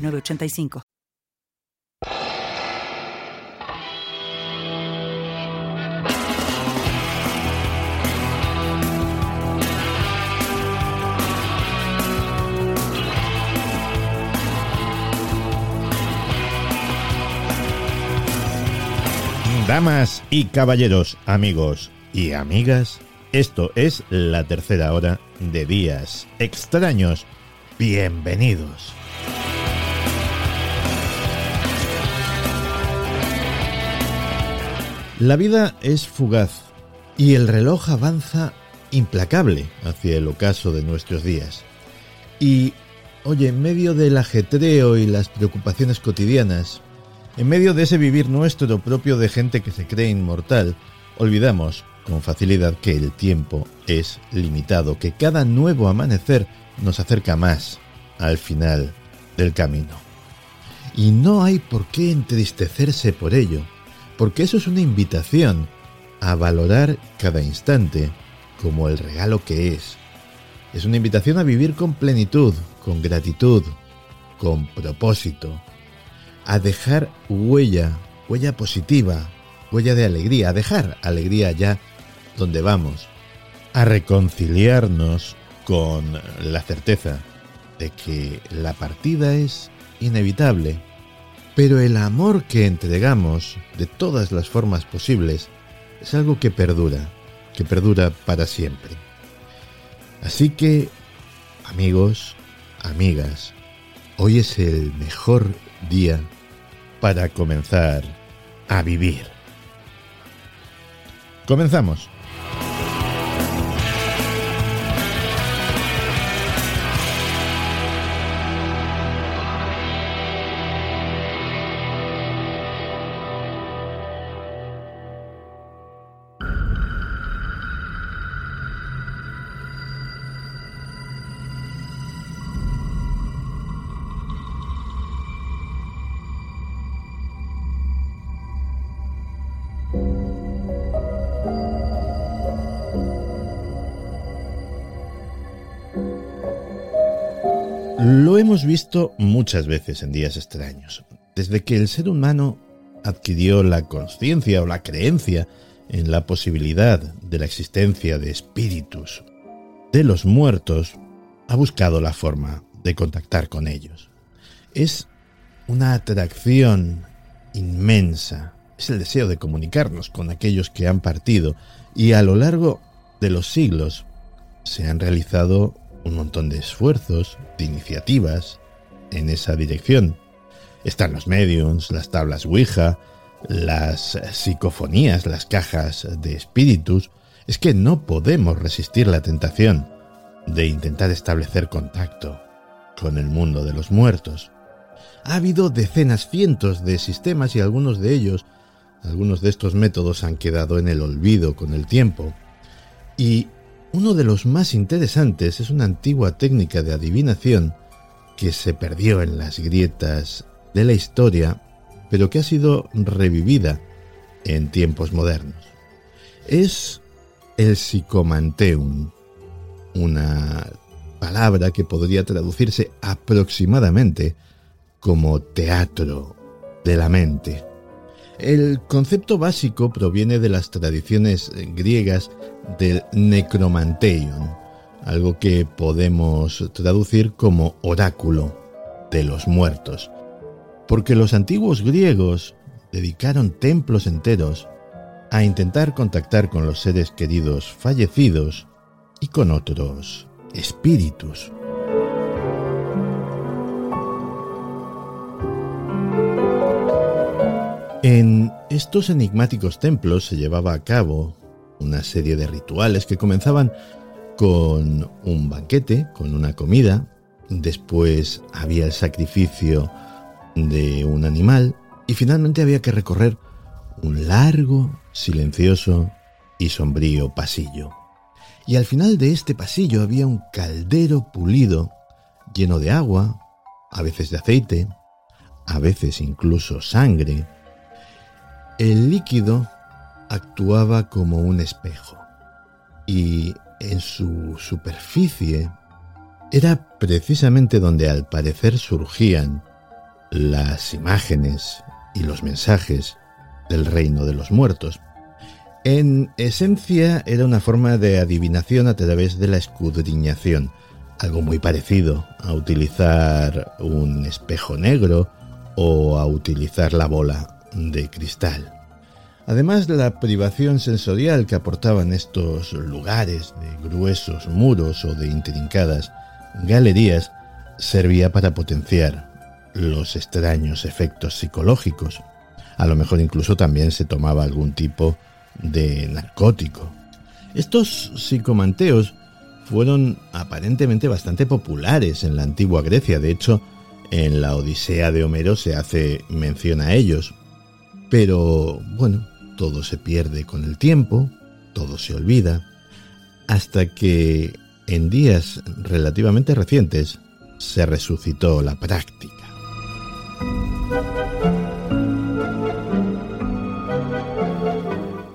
985. Damas y caballeros, amigos y amigas, esto es la tercera hora de días extraños. Bienvenidos. La vida es fugaz y el reloj avanza implacable hacia el ocaso de nuestros días. Y, oye, en medio del ajetreo y las preocupaciones cotidianas, en medio de ese vivir nuestro propio de gente que se cree inmortal, olvidamos con facilidad que el tiempo es limitado, que cada nuevo amanecer nos acerca más al final del camino. Y no hay por qué entristecerse por ello porque eso es una invitación a valorar cada instante como el regalo que es. Es una invitación a vivir con plenitud, con gratitud, con propósito, a dejar huella, huella positiva, huella de alegría, a dejar alegría ya donde vamos, a reconciliarnos con la certeza de que la partida es inevitable pero el amor que entregamos de todas las formas posibles es algo que perdura, que perdura para siempre. Así que, amigos, amigas, hoy es el mejor día para comenzar a vivir. Comenzamos. Lo hemos visto muchas veces en días extraños. Desde que el ser humano adquirió la conciencia o la creencia en la posibilidad de la existencia de espíritus de los muertos, ha buscado la forma de contactar con ellos. Es una atracción inmensa, es el deseo de comunicarnos con aquellos que han partido y a lo largo de los siglos se han realizado un montón de esfuerzos, de iniciativas en esa dirección. Están los mediums, las tablas Ouija, las psicofonías, las cajas de espíritus. Es que no podemos resistir la tentación de intentar establecer contacto con el mundo de los muertos. Ha habido decenas, cientos de sistemas y algunos de ellos, algunos de estos métodos han quedado en el olvido con el tiempo. Y uno de los más interesantes es una antigua técnica de adivinación que se perdió en las grietas de la historia, pero que ha sido revivida en tiempos modernos. Es el psicomanteum, una palabra que podría traducirse aproximadamente como teatro de la mente. El concepto básico proviene de las tradiciones griegas del necromanteion, algo que podemos traducir como oráculo de los muertos, porque los antiguos griegos dedicaron templos enteros a intentar contactar con los seres queridos fallecidos y con otros espíritus. En estos enigmáticos templos se llevaba a cabo una serie de rituales que comenzaban con un banquete, con una comida, después había el sacrificio de un animal y finalmente había que recorrer un largo, silencioso y sombrío pasillo. Y al final de este pasillo había un caldero pulido lleno de agua, a veces de aceite, a veces incluso sangre. El líquido actuaba como un espejo y en su superficie era precisamente donde al parecer surgían las imágenes y los mensajes del reino de los muertos. En esencia era una forma de adivinación a través de la escudriñación, algo muy parecido a utilizar un espejo negro o a utilizar la bola de cristal. Además, la privación sensorial que aportaban estos lugares de gruesos muros o de intrincadas galerías servía para potenciar los extraños efectos psicológicos. A lo mejor incluso también se tomaba algún tipo de narcótico. Estos psicomanteos fueron aparentemente bastante populares en la antigua Grecia. De hecho, en la Odisea de Homero se hace mención a ellos. Pero bueno, todo se pierde con el tiempo, todo se olvida, hasta que en días relativamente recientes se resucitó la práctica.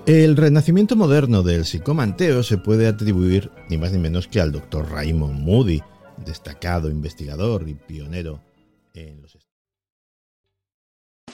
El renacimiento moderno del psicomanteo se puede atribuir ni más ni menos que al doctor Raymond Moody, destacado investigador y pionero en los